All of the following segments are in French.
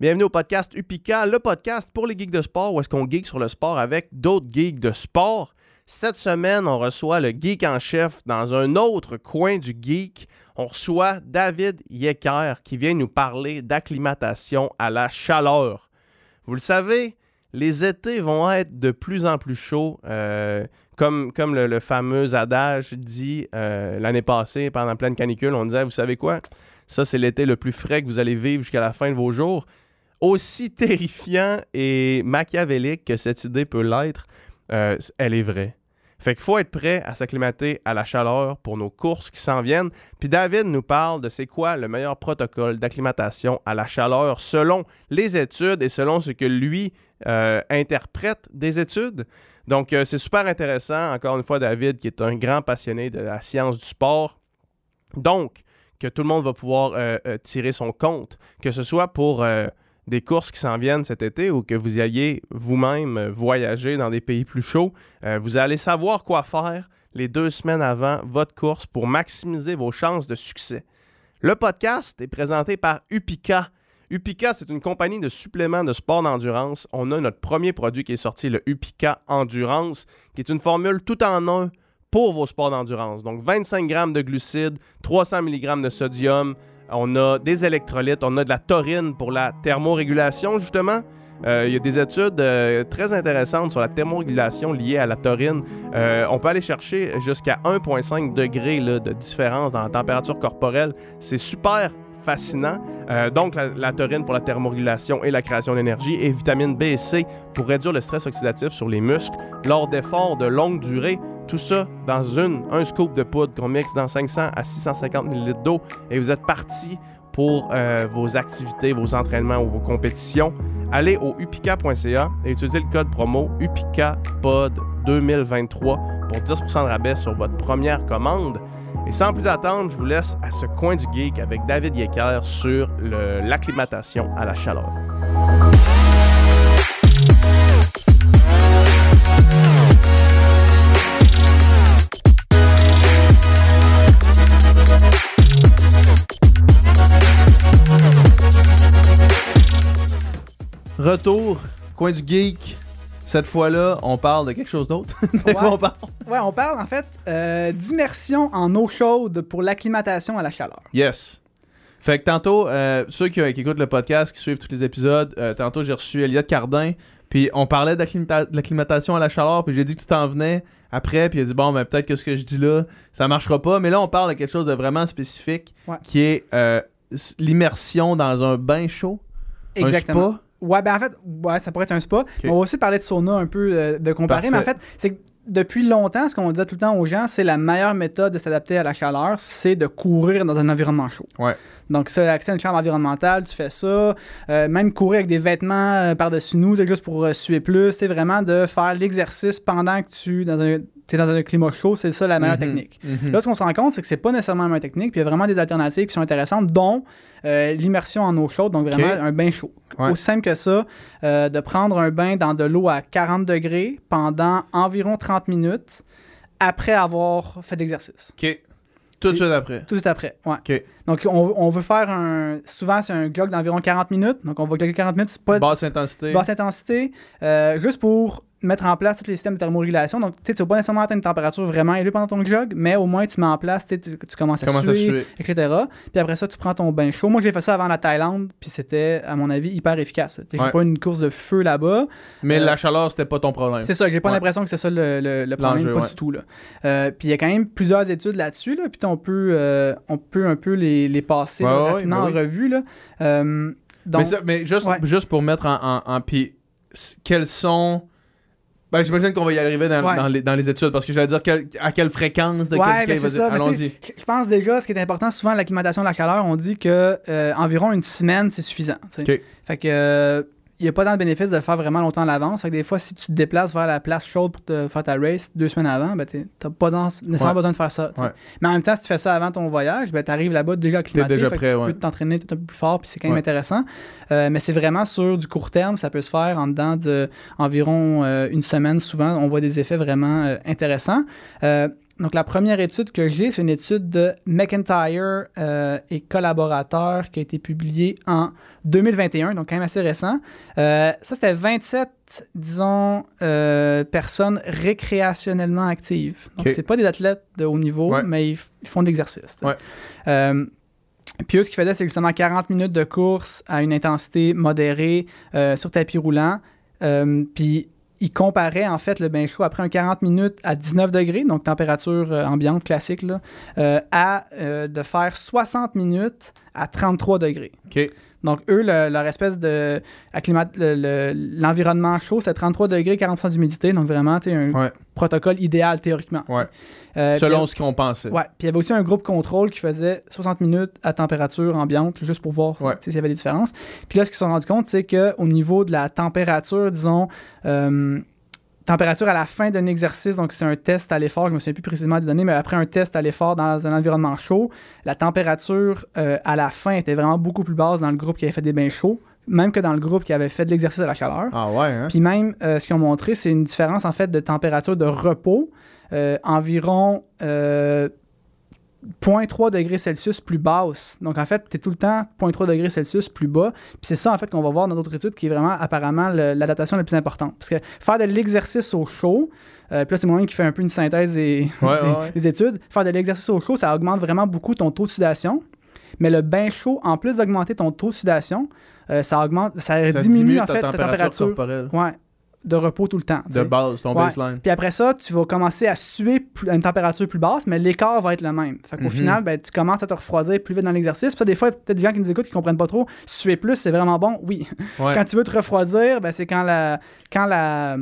Bienvenue au podcast Upika, le podcast pour les geeks de sport où est-ce qu'on geek sur le sport avec d'autres geeks de sport. Cette semaine, on reçoit le geek en chef dans un autre coin du geek. On reçoit David Yecker qui vient nous parler d'acclimatation à la chaleur. Vous le savez, les étés vont être de plus en plus chauds. euh, comme, comme le, le fameux adage dit euh, l'année passée pendant pleine canicule, on disait, vous savez quoi? Ça, c'est l'été le plus frais que vous allez vivre jusqu'à la fin de vos jours. Aussi terrifiant et machiavélique que cette idée peut l'être, euh, elle est vraie. Fait qu'il faut être prêt à s'acclimater à la chaleur pour nos courses qui s'en viennent. Puis David nous parle de c'est quoi le meilleur protocole d'acclimatation à la chaleur selon les études et selon ce que lui euh, interprète des études. Donc euh, c'est super intéressant. Encore une fois, David qui est un grand passionné de la science du sport. Donc, que tout le monde va pouvoir tirer son compte, que ce soit pour des courses qui s'en viennent cet été ou que vous alliez vous-même euh, voyager dans des pays plus chauds, euh, vous allez savoir quoi faire les deux semaines avant votre course pour maximiser vos chances de succès. Le podcast est présenté par Upika. Upika, c'est une compagnie de suppléments de sport d'endurance. On a notre premier produit qui est sorti, le Upika Endurance, qui est une formule tout en un pour vos sports d'endurance. Donc 25 grammes de glucides, 300 mg de sodium, on a des électrolytes, on a de la taurine pour la thermorégulation justement. Euh, il y a des études euh, très intéressantes sur la thermorégulation liée à la taurine. Euh, on peut aller chercher jusqu'à 1,5 degré de différence dans la température corporelle. C'est super fascinant. Donc, la, la taurine pour la thermorégulation et la création d'énergie et vitamine B et C pour réduire le stress oxydatif sur les muscles lors d'efforts de longue durée. Tout ça dans une, un scoop de poudre qu'on mixe dans 500 à 650 ml d'eau et vous êtes parti pour euh, vos activités, vos entraînements ou vos compétitions. Allez au upica.ca et utilisez le code promo UPICAPOD2023 pour 10% de rabais sur votre première commande. Et sans plus attendre, je vous laisse à ce coin du geek avec David Yecker sur l'acclimatation à la chaleur. Retour, coin du geek. Cette fois-là, on parle de quelque chose d'autre. De quoi Ouais. on parle? Ouais, on parle en fait euh, d'immersion en eau chaude pour l'acclimatation à la chaleur. Yes. Fait que tantôt, euh, ceux qui, qui écoutent le podcast, qui suivent tous les épisodes, euh, tantôt j'ai reçu Elliot Cardin, puis on parlait d'acclimata- de l'acclimatation à la chaleur, puis j'ai dit que tu t'en venais après, puis il a dit bon, ben peut-être que ce que je dis là, ça marchera pas, mais là on parle de quelque chose de vraiment spécifique, Ouais. qui est euh, l'immersion dans un bain chaud, Exactement. un spa. Ouais, ben en fait, ouais, ça pourrait être un spa. Mais On va aussi parler de sauna un peu, euh, de comparer. Mais en fait, c'est que depuis longtemps, ce qu'on disait tout le temps aux gens, c'est la meilleure méthode de s'adapter à la chaleur, c'est de courir dans un environnement chaud. Ouais. Donc, ça, accès à une chambre environnementale, tu fais ça. Euh, même courir avec des vêtements euh, par-dessus nous, c'est juste pour euh, suer plus. C'est vraiment de faire l'exercice pendant que tu dans un, es dans un climat chaud. C'est ça la meilleure Mhm. technique. Mhm. Là, ce qu'on se rend compte, c'est que c'est pas nécessairement la meilleure technique, puis il y a vraiment des alternatives qui sont intéressantes, dont euh, l'immersion en eau chaude, donc vraiment un bain chaud. Ouais. Aussi simple que ça, euh, de prendre un bain dans de l'eau à 40 degrés pendant environ 30 minutes après avoir fait d'exercice. Ok. Tout de suite après. Tout de suite après, ouais. Ok. Donc, on, on veut faire un... Souvent, c'est un jog d'environ 40 minutes. Donc, on va jogger 40 minutes, pas Basse intensité. basse intensité, euh, juste pour mettre en place tous les systèmes de thermorégulation. Donc, tu sais, tu vas pas nécessairement atteindre une température vraiment élevée pendant ton jog, mais au moins, tu mets en place, tu tu commences à Commence à suer, suer. etc. Puis après ça, tu prends ton bain chaud. Moi, j'ai fait ça avant la Thaïlande, puis c'était, à mon avis, hyper efficace. J'ai Ouais. pas une course de feu là-bas. Mais Euh, la chaleur, c'était pas ton problème. C'est ça, j'ai pas Ouais. l'impression que c'est ça le, le, le problème, pas ouais. du tout. Là. Euh, puis il y a quand même plusieurs études là-dessus, là, puis on peut, euh, on peut un peu les, les passer là, rapidement en revue. Là. Euh, donc, mais, ça- mais juste, juste pour mettre en. en, en- puis, quels sont. Ben, j'imagine qu'on va y arriver dans, Ouais. dans les, dans les études parce que j'allais dire quel- à quelle fréquence de Ouais, quel- ben quel- sais, Allons-y. Je pense déjà, ce qui est important souvent, l'acclimatation de la chaleur, on dit que euh, environ une semaine, c'est suffisant. tu sais. Ok. Fait que euh, il n'y a pas tant de bénéfice de le faire vraiment longtemps à l'avance. Des fois, si tu te déplaces vers la place chaude pour te faire ta race deux semaines avant, ben t'es- t'as pas dans- nécessairement Ouais. besoin de faire ça. tu. Ouais. Mais en même temps, si tu fais ça avant ton voyage, ben t'arrives là-bas déjà acclimaté. déjà prêt, tu ouais. peux t'entraîner tout un peu plus fort, puis c'est quand même intéressant. Euh, mais c'est vraiment sur du court terme, ça peut se faire en dedans de environ euh, une semaine. Souvent, on voit des effets vraiment euh, intéressants. Donc, la première étude que j'ai, c'est une étude de McIntyre euh, et collaborateurs qui a été publiée en 2021, donc quand même assez récent. Euh, ça, c'était 27, disons, euh, personnes récréationnellement actives. Donc, Ok. c'est pas des athlètes de haut niveau, Ouais. mais ils, font de l'exercice. Ouais. Puis eux, ce qu'ils faisaient, c'est justement 40 minutes de course à une intensité modérée sur tapis roulant. Puis ils comparaient en fait le bain chaud après un 40 minutes à 19 degrés, donc température euh, ambiante classique, euh, à euh, de faire 60 minutes à 33 degrés. OK. Donc, eux, le- leur espèce de. acclimat- le- le- L'environnement chaud, c'est 33 degrés, 40 d'humidité. Donc, vraiment, tu un Ouais. protocole idéal théoriquement. Ouais. Euh, Selon ce qu'on pensait. Ouais. Puis, il y avait aussi un groupe contrôle qui faisait 60 minutes à température ambiante, juste pour voir Ouais. s'il y avait des différences. Puis là, ce qu'ils se sont rendus compte, c'est qu'au niveau de la température, disons. euh, température à la fin d'un exercice, donc c'est un test à l'effort, je me souviens plus précisément des données, mais après un test à l'effort dans un environnement chaud, la température euh, à la fin était vraiment beaucoup plus basse dans le groupe qui avait fait des bains chauds, même que dans le groupe qui avait fait de l'exercice à la chaleur. Ah ouais, hein? Puis même, euh, ce qu'ils ont montré, c'est une différence en fait de température de repos, euh, environ 0.3 degrés Celsius plus basse. Donc en fait, tu es tout le temps 0.3 degrés Celsius plus bas. Puis c'est ça en fait qu'on va voir dans d'autres études qui est vraiment apparemment l'adaptation la plus importante. Parce que faire de l'exercice au chaud, euh, puis là c'est moi-même qui fais un peu une synthèse des, Ouais, des- ouais, ouais. des études, faire de l'exercice au chaud, ça augmente vraiment beaucoup ton taux de sudation. Mais le bain chaud, en plus d'augmenter ton taux de sudation, euh, ça augmente, ça, Ça diminue en ta fait ta température corporelle. Ouais, de repos tout le temps. De base, ton Ouais. baseline. Puis après ça, tu vas commencer à suer à une température plus basse, mais l'écart va être le même. Fait qu'au Mhm. final, ben, tu commences à te refroidir plus vite dans l'exercice. Puis ça, des fois, peut-être des gens qui nous écoutent qui comprennent pas trop. Suer plus, c'est vraiment bon. Oui. Ouais. Quand tu veux te refroidir, ben, c'est quand la, quand la,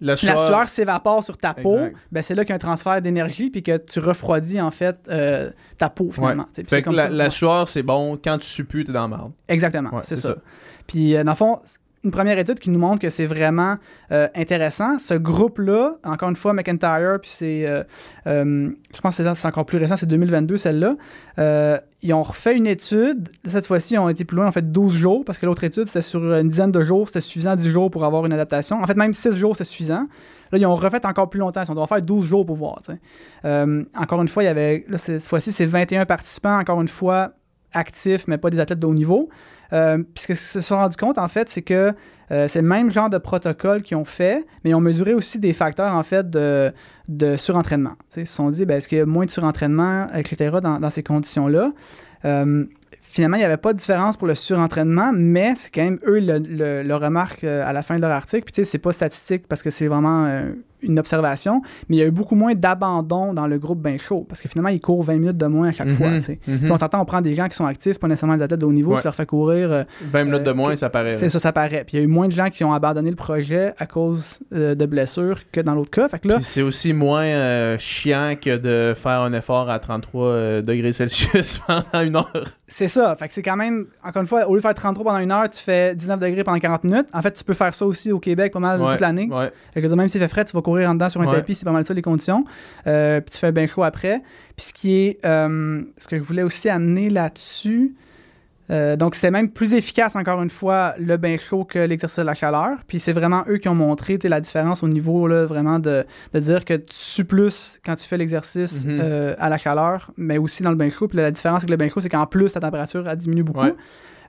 La sueur- sueur s'évapore sur ta peau. Ben, c'est là qu'il y a un transfert d'énergie puis que tu refroidis en fait euh, ta peau finalement. Fait que comme la, ça. la Ouais. sueur, c'est bon. Quand tu sues plus, t'es dans la merde. Exactement, c'est c'est ça. ça. Puis, euh, dans le fond, une première étude qui nous montre que c'est vraiment euh, intéressant. Ce groupe-là, encore une fois, McIntyre, puis c'est, euh, euh, je pense que c'est- encore plus récent, c'est 2022, celle-là. Ils ont refait une étude. Cette fois-ci, ils ont été plus loin, en fait 12 jours, parce que l'autre étude, c'était sur une dizaine de jours. C'était suffisant 10 jours pour avoir une adaptation. En fait, même 6 jours, c'est suffisant. Là, ils ont refait encore plus longtemps. On doit faire 12 jours pour voir. encore une fois, il y avait, cette fois-ci, c'est 21 participants, encore une fois, actifs, mais pas des athlètes de haut niveau. Euh, ce qu'ils se sont rendus compte, en fait, c'est que euh, c'est le même genre de protocole qu'ils ont fait, mais ils ont mesuré aussi des facteurs, en fait, de, surentraînement. Ils se sont dit, ben, est-ce qu'il y a moins de surentraînement, etc., dans, dans ces conditions-là? Euh, finalement, il n'y avait pas de différence pour le surentraînement, mais c'est quand même eux le, le- remarquent euh, à la fin de leur article. Puis tu sais, c'est pas statistique parce que c'est vraiment une observation, mais il y a eu beaucoup moins d'abandon dans le groupe bien chaud parce que finalement, ils courent 20 minutes de moins à chaque fois. Mhm, sais. mhm. Puis on s'entend, on prend des gens qui sont actifs, pas nécessairement des athlètes de haut niveau, Ouais. tu leur fais courir. euh, 20 minutes de euh, moins, que- ça paraît. c'est ça, ça paraît. Puis il y a eu moins de gens qui ont abandonné le projet à cause euh, de blessures que dans l'autre cas. Fait que là, Puis c'est aussi moins euh, chiant que de faire un effort à 33 euh, degrés Celsius pendant une heure. c'est ça. Fait que c'est quand même, encore une fois, au lieu de faire 33 pendant une heure, tu fais 19 degrés pendant 40 minutes. En fait, tu peux faire ça aussi au Québec pas mal Ouais, toute l'année. Ouais. Fait même s'il fait frais, tu vas courir en dedans sur un Ouais. tapis, c'est pas mal ça les conditions. Euh, puis tu fais bien chaud après. Puis ce qui est. euh, ce que je voulais aussi amener là-dessus. euh, donc, c'était même plus efficace, encore une fois, le bain chaud que l'exercice de la chaleur. Puis c'est vraiment eux qui ont montré la différence au niveau, là, vraiment, de, de dire que tu sues plus quand tu fais l'exercice Mhm. euh, à la chaleur, mais aussi dans le bain chaud. Puis la différence avec le bain chaud, c'est qu'en plus, ta température, elle diminue beaucoup. Ouais.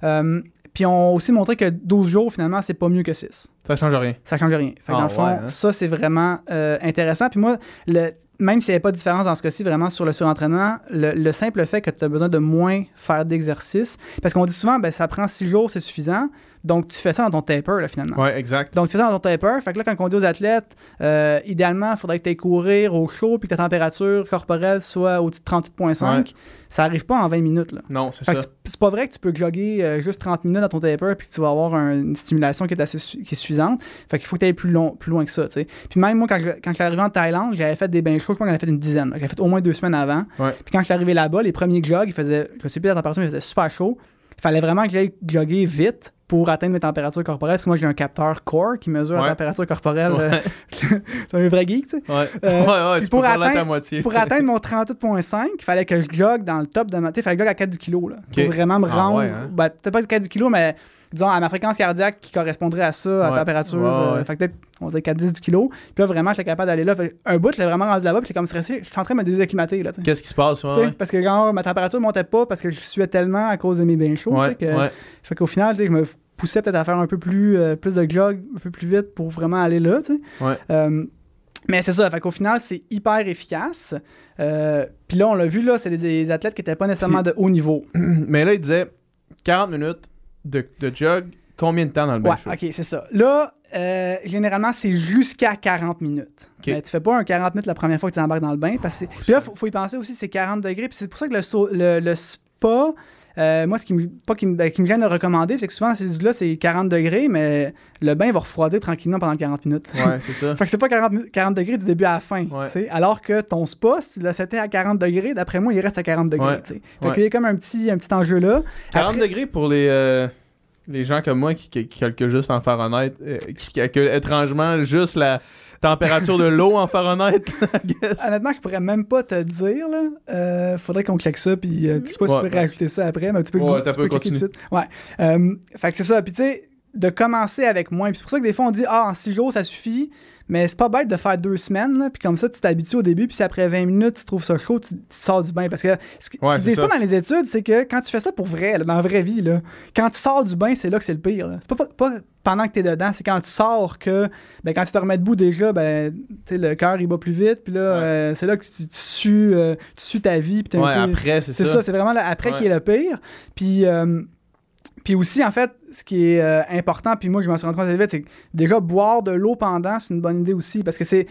Euh, puis on a aussi montré que 12 jours, finalement, c'est pas mieux que 6 Ça change rien. ça change rien. Fait que Ah, dans le fond, ouais, hein? ça, c'est vraiment euh, intéressant. Puis moi, le, même s'il n'y avait pas de différence dans ce cas-ci, vraiment sur le surentraînement, le, le simple fait que tu as besoin de moins faire d'exercice, parce qu'on dit souvent, ben, ça prend six jours, c'est suffisant. Donc, tu fais ça dans ton taper, là, finalement. Ouais, exact. Donc, tu fais ça dans ton taper. Fait que là, quand on dit aux athlètes, euh, idéalement, il faudrait que tu ailles courir au chaud puis que ta température corporelle soit au-dessus de 38,5. Ouais. Ça arrive pas en 20 minutes. Là. Non, c'est Fait ça. que c'est- pas vrai que tu peux jogger euh, juste 30 minutes dans ton taper puis que tu vas avoir un- une stimulation qui est assez qui est suffisante. Fait qu'il faut que tu ailles plus, long, plus loin que ça. tu sais. Puis même moi, quand je, quand je suis arrivé en Thaïlande, j'avais fait des bains chauds, je pense que j'en avais fait une dizaine. J'avais fait au moins deux semaines avant. Ouais. Puis quand je suis arrivé là-bas, les premiers jogs, ils faisaient, je sais plus la température, mais il faisait super chaud. Il fallait vraiment que j'aille jogger vite pour atteindre mes températures corporelles. Parce que moi, j'ai un capteur core qui mesure Ouais. la température corporelle. euh, Ouais, C'est un vrai geek, tu sais. ouais. Euh, ouais, tu pour peux à ta atteindre- moitié. Pour atteindre mon 38.5, il fallait que je jogue dans le top de ma. Tu sais, il fallait que je jogue à 4 du kilo. Là. Pour vraiment me Ah rendre. hein? ben, Peut-être pas 4 du kilo, mais disons, à ma fréquence cardiaque qui correspondrait à ça, à Ouais. température. Ouais, euh, ouais. fait peut-être, on dirait 4-10 du kilo. Puis là, vraiment, j'étais capable d'aller là. Fait un bout, je l'ai vraiment rendu là-bas, puis j'étais comme stressé. Je suis en train de me désacclimater, là. Qu'est-ce qui se passe? Parce que genre, ma température montait pas parce que je suais tellement à cause de mes bains chauds. que. Fait qu'au final, je me poussais peut-être à faire un peu plus, euh, plus de jog, un peu plus vite pour vraiment aller là. tu sais. Euh, mais c'est ça, fait qu'au final, c'est hyper efficace. Euh, Puis là, on l'a vu, là, c'est des, des athlètes qui n'étaient pas nécessairement de haut niveau. Mais là, il disait 40 minutes de, de jog, combien de temps dans le bain Ouais, chaud? ok, c'est ça. Là, euh, généralement, c'est jusqu'à 40 minutes. Ok. Mais tu fais pas un 40 minutes la première fois que tu embarques dans le bain. Parce que c'est- Puis là, faut, faut y penser aussi, c'est 40 degrés. Puis c'est pour ça que le, le, le spa, euh, moi, ce qui me, pas qui me, ben, qui me gêne de recommander, c'est que souvent, ces là c'est 40 degrés, mais le bain va refroidir tranquillement pendant 40 minutes. Ouais, c'est ça. Fait que c'est pas 40, minutes- 40 degrés du début à la fin. Ouais. Alors que ton spa, si l'as seté à 40 degrés, d'après moi, il reste à 40 degrés. Ouais. Fait qu'il y a comme un petit, un petit enjeu là. 40 Après- degrés pour les, euh, les gens comme moi qui, qui, qui calculent juste en Fahrenheit, euh, qui calculent étrangement juste la température de l'eau en Fahrenheit, I guess. Honnêtement, je pourrais même pas te dire. Là. Euh, faudrait qu'on check ça. Puis, euh, je sais pas si tu peux ouais. rajouter ça après, mais tu peux, le Ouais, tu peu, peux continue. tout de suite. Ouais. Euh, fait que c'est ça. Puis, tu sais, de commencer avec moins. C'est pour ça que des fois, on dit Ah, en six jours, ça suffit. Mais c'est pas bête de faire deux semaines. Là, puis comme ça, tu t'habitues au début. Puis si après 20 minutes, tu trouves ça chaud, tu, tu sors du bain. Parce que ce, Ouais, qu'ils c'est disent ça. pas dans les études, c'est que quand tu fais ça pour vrai, là, dans la vraie vie, là, quand tu sors du bain, c'est là que c'est le pire. là. C'est pas, pas, pendant que tu es dedans, c'est quand tu sors que, ben, quand tu te remets debout déjà, ben, le cœur il bat plus vite. Puis là, Ouais. euh, c'est là que tu, tu sues, euh, tu sues ta vie. Puis t'es un Ouais, peu- après, c'est c'est ça. ça, c'est vraiment le après Ouais. qui est le pire. Puis, euh, puis aussi, en fait, ce qui est euh, important, puis moi, je m'en suis rendu compte assez vite, c'est que déjà, boire de l'eau pendant, c'est une bonne idée aussi. Parce que c'est.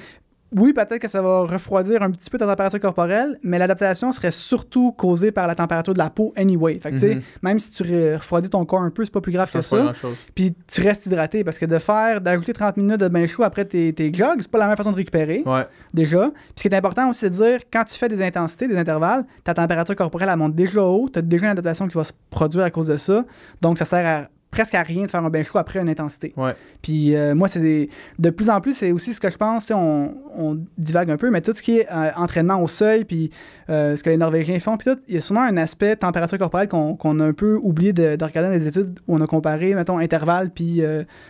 Oui, peut-être que ça va refroidir un petit peu ta température corporelle, mais l'adaptation serait surtout causée par la température de la peau anyway. Fait que, tu sais, Mhm. même si tu re- refroidis ton corps un peu, c'est pas plus grave que Ça. Puis tu restes hydraté parce que de faire, d'ajouter 30 minutes de bain chaud après tes, tes jogs, c'est pas la même façon de récupérer Ouais, déjà. Puis ce qui est important aussi, c'est de dire, quand tu fais des intensités, des intervalles, ta température corporelle, elle monte déjà haut. Tu as déjà une adaptation qui va se produire à cause de ça. Donc, ça sert à presque à rien de faire un bain chaud après une intensité. ouais. Puis euh, moi, c'est des- de plus en plus, c'est aussi ce que je pense, on, on divague un peu, mais tout ce qui est euh, entraînement au seuil, puis euh, ce que les Norvégiens font, puis tout, il y a souvent un aspect température corporelle qu'on qu'on a un peu oublié de, de regarder dans les études où on a comparé, mettons, intervalle puis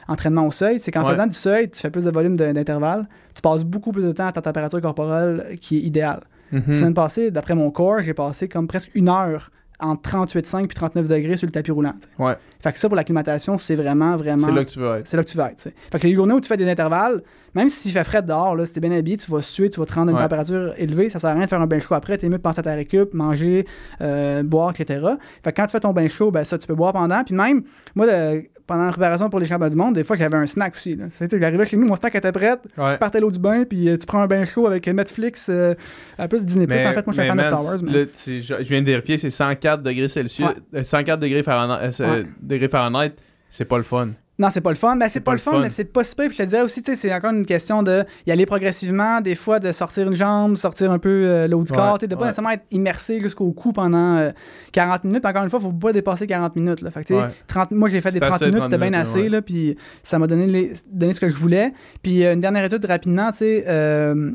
entraînement au seuil. C'est qu'en Ouais. faisant du seuil, tu fais plus de volume de- d'intervalle, tu passes beaucoup plus de temps à ta température corporelle qui est idéale. Mhm. La semaine passée, d'après mon corps, j'ai passé comme presque une heure entre 38,5 puis 39 degrés sur le tapis roulant. Ouais. Fait que ça, pour l'acclimatation, c'est vraiment, vraiment C'est là que tu veux être. c'est là que tu vas être. Fait que les journées où tu fais des intervalles, même s'il fait frais dehors, là, si t'es bien habillé, tu vas suer, tu vas te rendre à une Ouais. température élevée, ça sert à rien de faire un bain chaud après, t'es mieux de penser à ta récup, manger, euh, boire, etc. Fait que quand tu fais ton bain chaud, ben ça, tu peux boire pendant. Puis même, moi, de- pendant la préparation pour les championnats du monde, des fois, j'avais un snack aussi. C'était- J'arrivais chez nous, mon snack était prêt, Ouais. je partais l'eau du bain, puis euh, tu prends un bain chaud avec Netflix, euh, un peu Disney+. Mais, en fait, moi, je suis fan de Star Wars. mais- tu- je, viens de vérifier, c'est 104 degrés Celsius. Ouais. euh, 104 degrés Fahrenheit. euh, Ouais. degrés Fahrenheit, c'est pas le fun. Non, c'est pas le fun. Ben, c'est pas, le fun, mais c'est pas super. Puis je te dirais aussi, tu sais, c'est encore une question de y aller progressivement, des fois de sortir une jambe, sortir un peu euh, l'eau du corps, de pas ouais. nécessairement être immersé jusqu'au cou pendant euh, 40 minutes. Encore une fois, faut pas dépasser 40 minutes. Là. Fait que, tu sais, Ouais. 30 moi, j'ai fait des C'est 30 assez, minutes, 30 c'était bien minutes, assez, là, puis ça m'a donné, les- donné ce que je voulais. Puis euh, une dernière étude rapidement, tu sais, euh,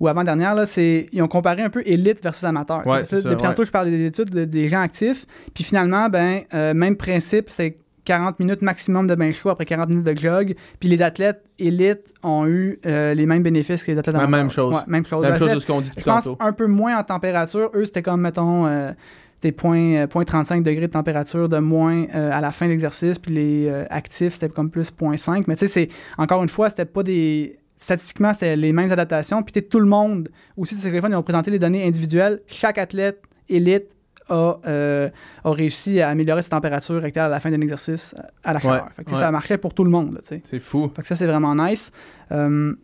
ou avant-dernière, là, c'est ils ont comparé un peu élite versus amateur. Ouais, ça, depuis ouais. tantôt, je parle des études de- des gens actifs. Puis finalement, ben, euh, même principe, c'est 40 minutes maximum de bain chaud après 40 minutes de jog. Puis les athlètes élites ont eu euh, les mêmes bénéfices que les athlètes La amateurs. même chose. Ouais, même chose. Même En chose de ce qu'on dit je depuis pense un peu moins en température. Eux, c'était comme, mettons, euh, des points, euh, point 35 degrés de température de moins euh, à la fin de l'exercice. Puis les actifs, c'était comme plus 0.5. Mais tu sais, c'est encore une fois, c'était pas des. Statistiquement, c'était les mêmes adaptations. Puis tout le monde, aussi sur téléphone, ils ont présenté les données individuelles. Chaque athlète élite a, euh, a réussi à améliorer sa température rectale à la fin d'un exercice euh, à la chaleur. Ouais, Fait que, tu ouais. Ça marchait pour tout le monde. là, tu. C'est fou. Fait que ça, c'est vraiment nice. Euh,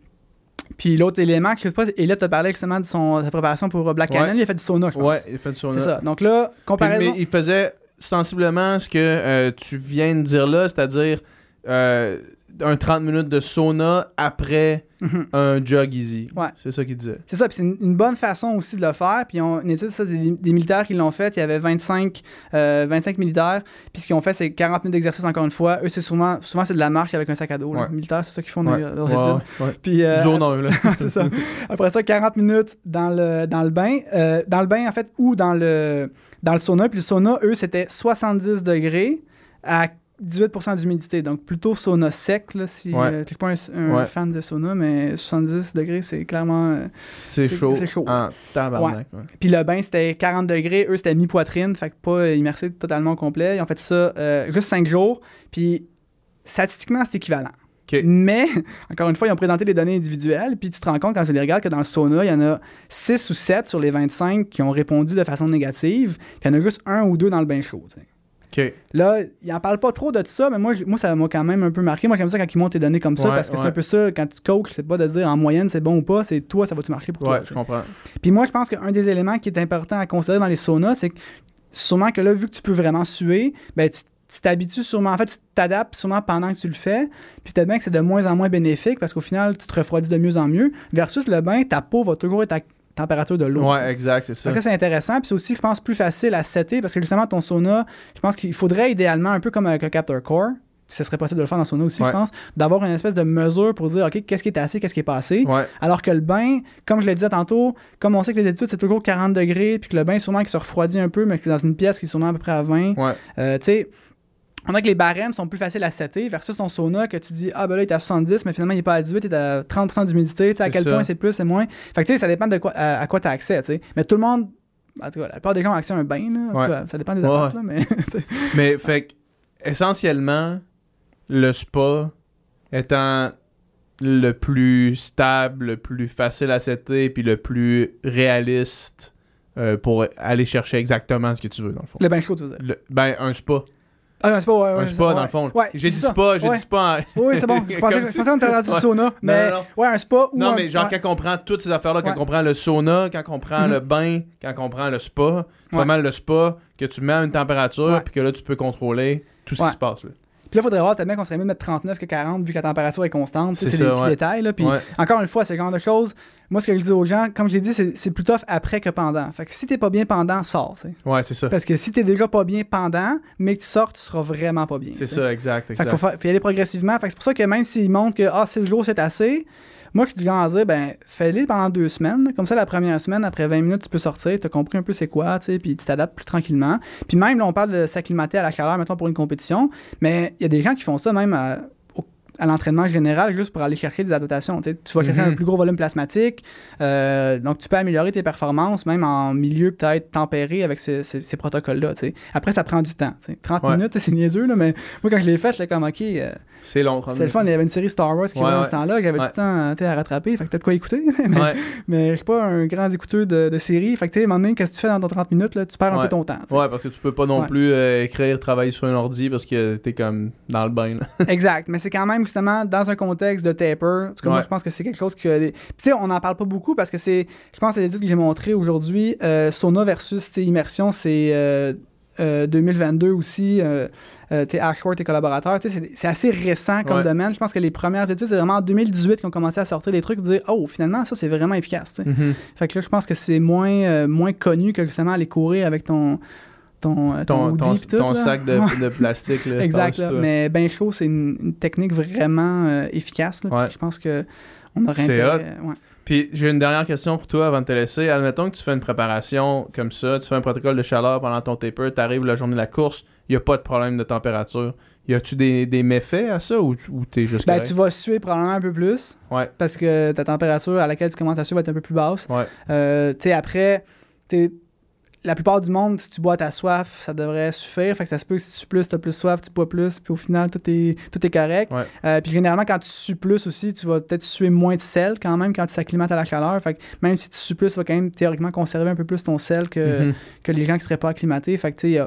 puis l'autre élément, que sais pas, Elliot te parlait justement de son, sa préparation pour Black Ouais. Cannon, il a fait du sauna, je pense. Ouais, il fait du sauna. c'est ça. Donc là, comparaison. mais il faisait sensiblement ce que euh, tu viens de dire là, c'est-à-dire euh, un 30 minutes de sauna après Mhm. un jog easy. Ouais. C'est ça qu'il disait. C'est ça, puis c'est une, une bonne façon aussi de le faire. Puis on, une étude, ça, c'est des, des militaires qui l'ont fait. Il y avait 25, euh, 25 militaires. Puis ce qu'ils ont fait, c'est 40 minutes d'exercice encore une fois. Eux, c'est souvent, souvent c'est de la marche avec un sac à dos. Ouais. Les militaires, c'est ça qu'ils font dans Ouais. leurs études. Puis, euh, Zone 1, là. c'est ça. Après ça, 40 minutes dans le, dans le bain. Euh, dans le bain, en fait, ou dans le, dans le sauna. Puis le sauna, eux, c'était 70 degrés à 18% d'humidité, donc plutôt sauna sec, là, si Ouais. euh, t'es pas un, un Ouais. fan de sauna, mais 70 degrés, c'est clairement... euh, C'est chaud. c'est chaud. En tabarnak. ouais. Puis le bain, c'était 40 degrés. Eux, c'était mi-poitrine. Fait que pas immersé totalement au complet. Ils ont fait ça euh, juste 5 jours. Puis statistiquement, c'est équivalent. Mais, encore une fois, ils ont présenté les données individuelles. Puis tu te rends compte quand tu les regardes que dans le sauna, il y en a 6 ou 7 sur les 25 qui ont répondu de façon négative. Puis il y en a juste un ou deux dans le bain chaud. Là, ils en parlent pas trop de ça, mais moi, moi ça m'a quand même un peu marqué. Moi, j'aime ça quand ils montent les données comme ça, Ouais, parce que c'est un peu ça, quand tu coaches, c'est pas de dire en moyenne c'est bon ou pas, c'est toi, ça va-tu marcher pour toi. Ouais, tu je comprends. Puis moi, je pense qu'un des éléments qui est important à considérer dans les saunas, c'est que sûrement que là, vu que tu peux vraiment suer, ben tu tu t'habitues sûrement, en fait, tu t'adaptes sûrement pendant que tu le fais, puis peut-être bien que c'est de moins en moins bénéfique parce qu'au final, tu te refroidis de mieux en mieux, versus le bain, ta peau va toujours être à température de l'eau. Ouais, exact, c'est ça. Que ça, c'est intéressant. Puis c'est aussi, je pense, plus facile à setter parce que justement, ton sauna, je pense qu'il faudrait idéalement, un peu comme avec un capteur core, ce serait possible de le faire dans le sauna aussi, Ouais. je pense, d'avoir une espèce de mesure pour dire, OK, qu'est-ce qui est assez, qu'est-ce qui est pas assez. Ouais, Alors que le bain, comme je l'ai dit tantôt, comme on sait que les études, c'est toujours 40 degrés, puis que le bain, sûrement, qui se refroidit un peu, mais que c'est dans une pièce qui est sûrement à peu près à 20. ouais. Euh, tu sais, on a que les barèmes sont plus faciles à setter versus ton sauna que tu dis, ah ben là, il est à 70, mais finalement, il est pas à 18, il est à 30% d'humidité. Tu sais, à quel ça. point c'est plus, c'est moins. Fait que tu sais, ça dépend de quoi, à, à quoi tu as accès, tu sais. Mais tout le monde, en tout cas, la plupart des gens ont accès à un bain, là. En tout cas, ça dépend des Ouais, là, mais. fait essentiellement, le spa étant le plus stable, le plus facile à setter, puis le plus réaliste euh, pour aller chercher exactement ce que tu veux, dans le fond. le bain chaud, tu veux dire? Le- ben, un spa. Ah, ouais, ouais, un spa, dans le fond. Ouais, j'ai dit spa, j'ai dit spa. en- Oui, c'est bon. Je pensais, si- qu'on était rendu sauna, mais non, non. ouais, un spa ou Non, un- mais genre, quand on prend toutes ces affaires-là, quand on prend le sauna, quand on prend Mhm. le bain, quand on prend le spa, c'est pas mal le spa que tu mets à une température, puis que là, tu peux contrôler tout ce qui se passe. Là. Puis là, il faudrait voir tellement qu'on serait mieux de mettre 39 que 40 vu que la température est constante. C'est des petits ouais. détails. Là. Puis Ouais. encore une fois, ce genre de choses, moi, ce que je dis aux gens, comme j'ai dit, c'est plus tough après que pendant. Fait que si t'es pas bien pendant, sors. Ouais, c'est ça. Parce que si t'es déjà pas bien pendant, mais que tu sors, tu seras vraiment pas bien. C'est ça, exact. Fait exact. qu'il faut, faire- faut y aller progressivement. Fait que c'est pour ça que même s'ils montrent que ah, 6 jours c'est assez, moi je genre à dire ben fais-les pendant deux semaines. Comme ça, la première semaine, après 20 minutes, tu peux sortir, tu as compris un peu c'est quoi, tu sais, puis tu t'adaptes plus tranquillement. Puis même là, on parle de s'acclimater à la chaleur, mettons pour une compétition, mais il y a des gens qui font ça même à, au- à l'entraînement général juste pour aller chercher des adaptations. Tu vas chercher Mhm. un plus gros volume plasmatique, euh, donc tu peux améliorer tes performances même en milieu peut-être tempéré avec ces, protocoles-là. Après, ça prend du temps. tu sais. 30 Ouais. minutes, c'est niaiseux, là, mais moi quand je l'ai fait, j'étais comme ok. euh, C'est long. c'est le fun, il y avait une série Star Wars qui Ouais, jouait dans ouais. ce temps-là, j'avais Ouais. du temps à rattraper, fait que peut-être quoi écouter, mais, Ouais, mais je suis pas un grand écouteur de, de séries, fait que tu à un moment donné, qu'est-ce que tu fais dans ton 30 minutes, là, tu perds un Ouais. peu ton temps. ouais, parce que tu peux pas non Ouais. plus euh, écrire, travailler sur un ordi parce que t'es comme dans le bain. là. exact, mais c'est quand même justement dans un contexte de taper, moi Ouais. je pense que c'est quelque chose que... Tu sais, on n'en parle pas beaucoup parce que c'est, je pense que les études que j'ai montrées aujourd'hui, euh, sauna versus immersion, c'est euh, euh, 2022 aussi. Euh, euh, tu sais, Ashworth et collaborateurs, tu sais, c'est assez récent comme Ouais. domaine. Je pense que les premières études, c'est vraiment en 2018 qu'on commencé à sortir des trucs, de dire, oh, finalement, ça, c'est vraiment efficace. Mhm. Fait que là, je pense que c'est moins, moins connu que justement aller courir avec ton, ton, euh, ton, Ton, tout, sac de, plastique. Là, Exact. là. Mais ben chaud, c'est une, une technique vraiment euh, efficace. là, puis Ouais. Je pense que on aurait C'est intérêt- ouais. Puis j'ai une dernière question pour toi avant de te laisser. Admettons que tu fais une préparation comme ça, tu fais un protocole de chaleur pendant ton taper, tu arrives la journée de la course, il n'y a pas de problème de température. Y a-tu des, des méfaits à ça ou, tu- ou t'es juste Ben, correct? tu vas suer probablement un peu plus Ouais, parce que ta température à laquelle tu commences à suer va être un peu plus basse. ouais, Euh, tu sais, après, t'es- la plupart du monde, si tu bois ta soif, ça devrait suffire. Fait que ça se peut que si tu sues plus, tu as plus soif, tu bois plus, puis au final, tout est, tout est correct. Ouais. Euh, puis généralement, quand tu sues plus aussi, tu vas peut-être suer moins de sel quand même quand tu t'acclimates à la chaleur. Fait que même si tu sues plus, tu vas quand même théoriquement conserver un peu plus ton sel que, Mhm. que les gens qui seraient pas acclimatés. Fait que, tu sais,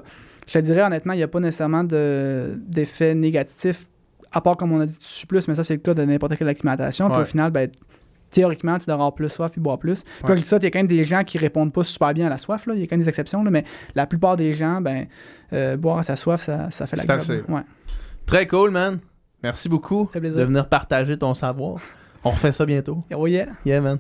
je te dirais honnêtement, il n'y a pas nécessairement de- d'effet négatif, à part comme on a dit, tu sues plus, mais ça, c'est le cas de n'importe quelle acclimatation. Puis Ouais. au final, ben, théoriquement, tu dois avoir plus soif puis boire plus. Puis dis ça, il y a quand même des gens qui répondent pas super bien à la soif. là. Il y a quand même des exceptions, là, mais la plupart des gens, ben, euh, boire à sa soif, ça, ça fait la C'est job. assez. Ouais. Très cool, man. Merci beaucoup de venir partager ton savoir. On refait ça bientôt. Oh yeah. Yeah, man.